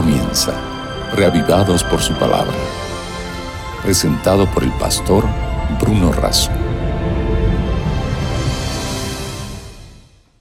comienza, reavivados por su palabra. Presentado por el pastor Bruno Razo.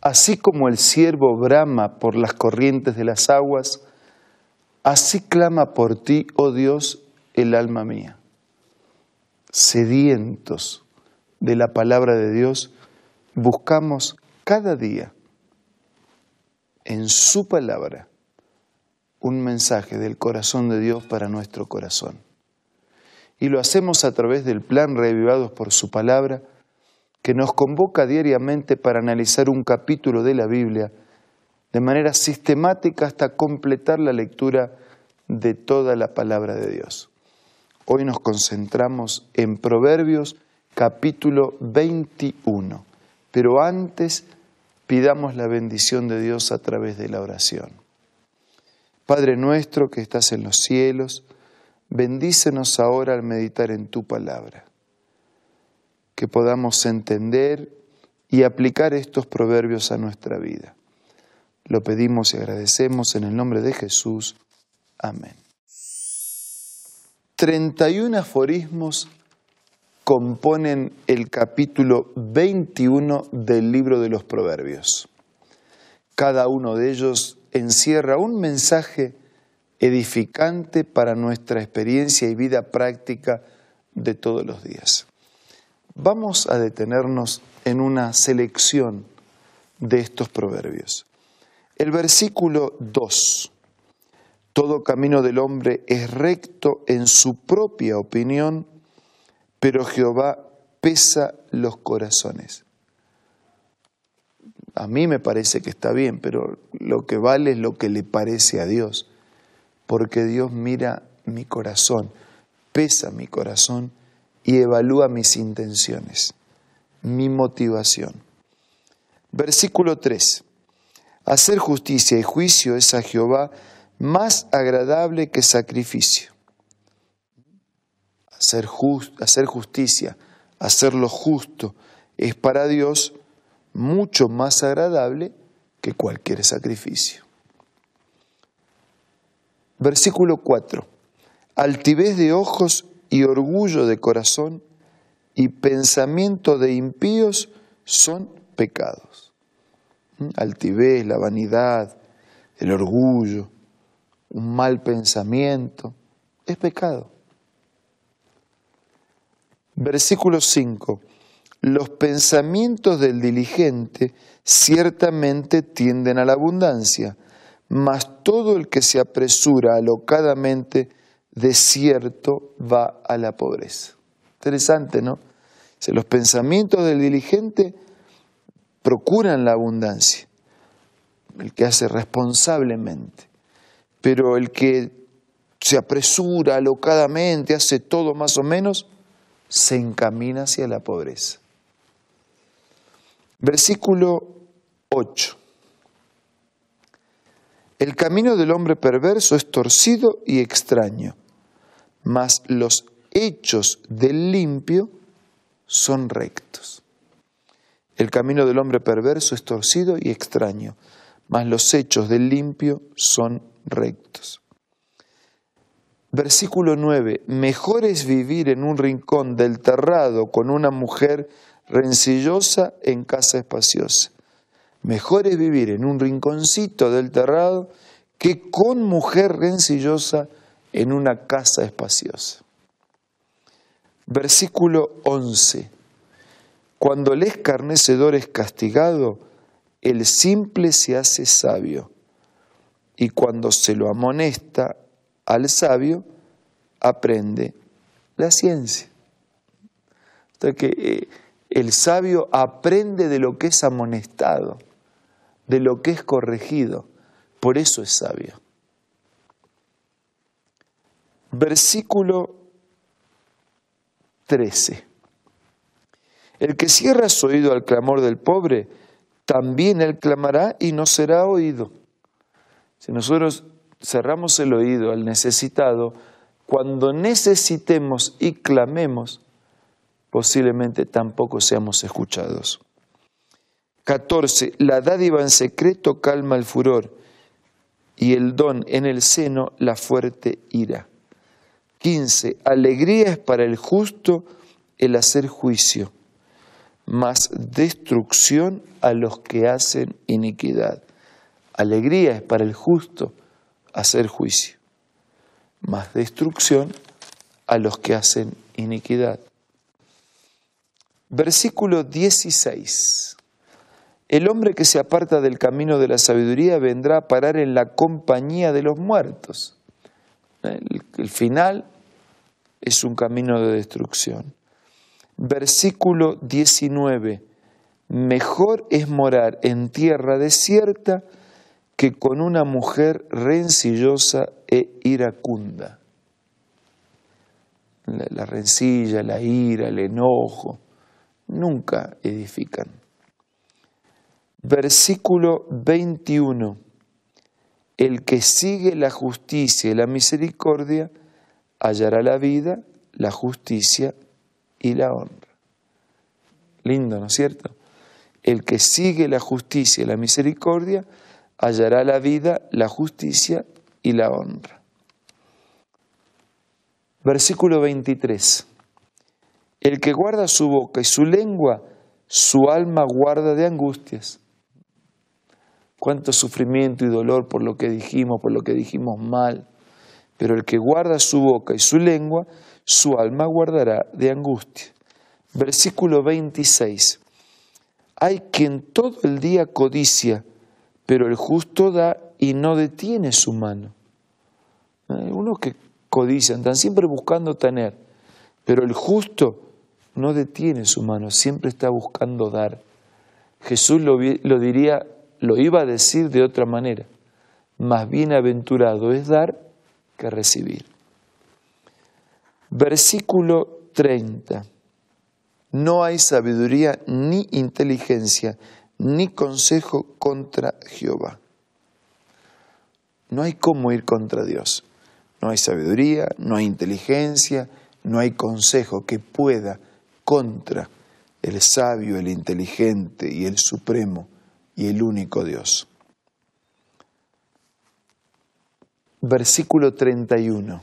Así como el siervo brama por las corrientes de las aguas, así clama por ti, oh Dios, el alma mía. Sedientos de la palabra de Dios, buscamos cada día en su palabra un mensaje del corazón de Dios para nuestro corazón. Y lo hacemos a través del plan Revivados por su palabra, que nos convoca diariamente para analizar un capítulo de la Biblia de manera sistemática hasta completar la lectura de toda la palabra de Dios. Hoy nos concentramos en Proverbios capítulo 21, pero antes pidamos la bendición de Dios a través de la oración. Padre nuestro que estás en los cielos, bendícenos ahora al meditar en tu palabra, que podamos entender y aplicar estos proverbios a nuestra vida. Lo pedimos y agradecemos en el nombre de Jesús. Amén. 31 aforismos componen el capítulo 21 del libro de los Proverbios. Cada uno de ellos encierra un mensaje edificante para nuestra experiencia y vida práctica de todos los días. Vamos a detenernos en una selección de estos proverbios. El versículo 2. Todo camino del hombre es recto en su propia opinión, pero Jehová pesa los corazones. A mí me parece que está bien, pero lo que vale es lo que le parece a Dios, porque Dios mira mi corazón, pesa mi corazón y evalúa mis intenciones, mi motivación. Versículo 3. Hacer justicia y juicio es a Jehová más agradable que sacrificio hacer, hacer justicia, hacer lo justo, es para Dios mucho más agradable que cualquier sacrificio. Versículo 4. Altivez de ojos y orgullo de corazón y pensamiento de impíos son pecados. ¿Mm? Altivez, la vanidad, el orgullo, un mal pensamiento, es pecado. Versículo 5. Los pensamientos del diligente ciertamente tienden a la abundancia, mas todo el que se apresura alocadamente de cierto va a la pobreza. Interesante, ¿no? los pensamientos del diligente procuran la abundancia, el que hace responsablemente, pero el que se apresura alocadamente, hace todo más o menos, se encamina hacia la pobreza. Versículo 8. El camino del hombre perverso es torcido y extraño, mas los hechos del limpio son rectos. El camino del hombre perverso es torcido y extraño, mas los hechos del limpio son rectos. Versículo 9, mejor es vivir en un rincón del terrado con una mujer rencillosa en casa espaciosa. Mejor es vivir en un rinconcito del terrado que con mujer rencillosa en una casa espaciosa. Versículo 11. Cuando el escarnecedor es castigado, el simple se hace sabio, y cuando se lo amonesta, al sabio aprende la ciencia. Entonces que eh, el sabio aprende de lo que es amonestado, de lo que es corregido, por eso es sabio. Versículo 13. El que cierra su oído al clamor del pobre, también él clamará y no será oído. Si nosotros cerramos el oído al necesitado, cuando necesitemos y clamemos, posiblemente tampoco seamos escuchados. 14. La dádiva en secreto calma el furor y el don en el seno la fuerte ira. 15. Alegría es para el justo el hacer juicio, mas destrucción a los que hacen iniquidad. Alegría es para el justo hacer juicio, mas destrucción a los que hacen iniquidad. Versículo 16. El hombre que se aparta del camino de la sabiduría vendrá a parar en la compañía de los muertos. El, final es un camino de destrucción. Versículo 19. Mejor es morar en tierra desierta que con una mujer rencillosa e iracunda. la rencilla, la ira, el enojo, nunca edifican. Versículo 21. El que sigue la justicia y la misericordia hallará la vida, la justicia y la honra. Lindo, ¿no es cierto? El que sigue la justicia y la misericordia hallará la vida, la justicia y la honra. Versículo 23. El que guarda su boca y su lengua, su alma guarda de angustias. Cuánto sufrimiento y dolor por lo que dijimos, por lo que dijimos mal. Pero el que guarda su boca y su lengua, su alma guardará de angustia. Versículo 26. Hay quien todo el día codicia, pero el justo da y no detiene su mano. Hay unos que codician, están siempre buscando tener, pero el justo no detiene su mano, siempre está buscando dar. Jesús lo, diría, lo iba a decir de otra manera, más bienaventurado es dar que recibir. Versículo 30. No hay sabiduría ni inteligencia ni consejo contra Jehová. No hay cómo ir contra Dios. No hay sabiduría, no hay inteligencia, no hay consejo que pueda contra el sabio, el inteligente y el supremo y el único Dios. Versículo 31.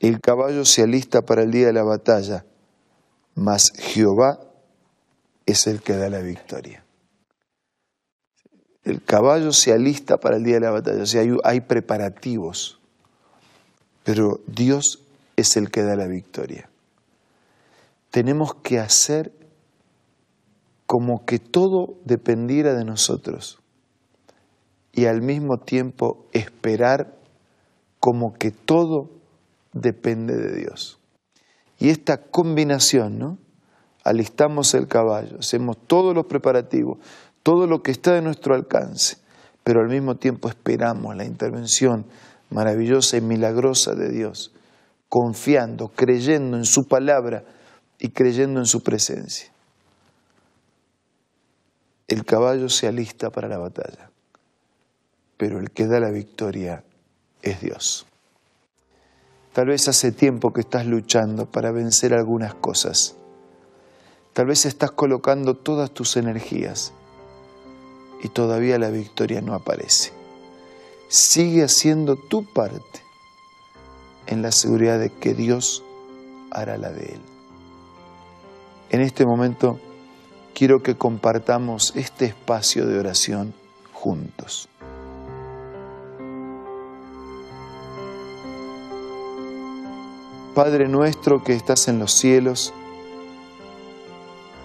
El caballo se alista para el día de la batalla, mas Jehová es el que da la victoria. El caballo se alista para el día de la batalla, o sea, hay, hay preparativos, pero Dios es el que da la victoria tenemos que hacer como que todo dependiera de nosotros y al mismo tiempo esperar como que todo depende de Dios. Y esta combinación, ¿no? Alistamos el caballo, hacemos todos los preparativos, todo lo que está de nuestro alcance, pero al mismo tiempo esperamos la intervención maravillosa y milagrosa de Dios, confiando, creyendo en su palabra, y creyendo en su presencia. El caballo se alista para la batalla, pero el que da la victoria es Dios. Tal vez hace tiempo que estás luchando para vencer algunas cosas. Tal vez estás colocando todas tus energías y todavía la victoria no aparece. Sigue haciendo tu parte en la seguridad de que Dios hará la de él. En este momento quiero que compartamos este espacio de oración juntos. Padre nuestro que estás en los cielos,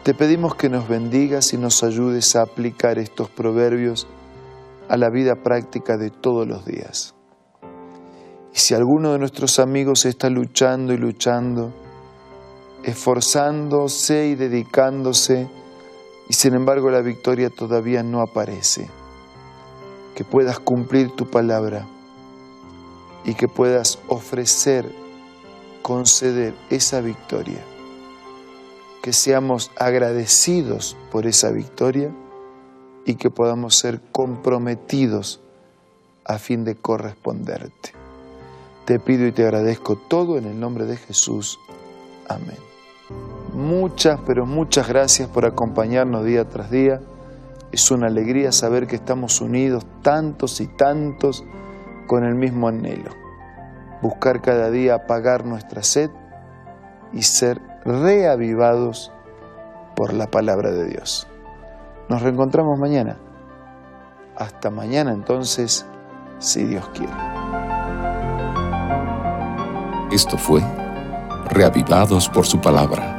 te pedimos que nos bendigas y nos ayudes a aplicar estos proverbios a la vida práctica de todos los días. Y si alguno de nuestros amigos está luchando y luchando, esforzándose y dedicándose, y sin embargo la victoria todavía no aparece. Que puedas cumplir tu palabra y que puedas ofrecer, conceder esa victoria. Que seamos agradecidos por esa victoria y que podamos ser comprometidos a fin de corresponderte. Te pido y te agradezco todo en el nombre de Jesús. Amén. Muchas, pero muchas gracias por acompañarnos día tras día. Es una alegría saber que estamos unidos tantos y tantos con el mismo anhelo. Buscar cada día apagar nuestra sed y ser reavivados por la palabra de Dios. Nos reencontramos mañana. Hasta mañana entonces, si Dios quiere. Esto fue Reavivados por su palabra,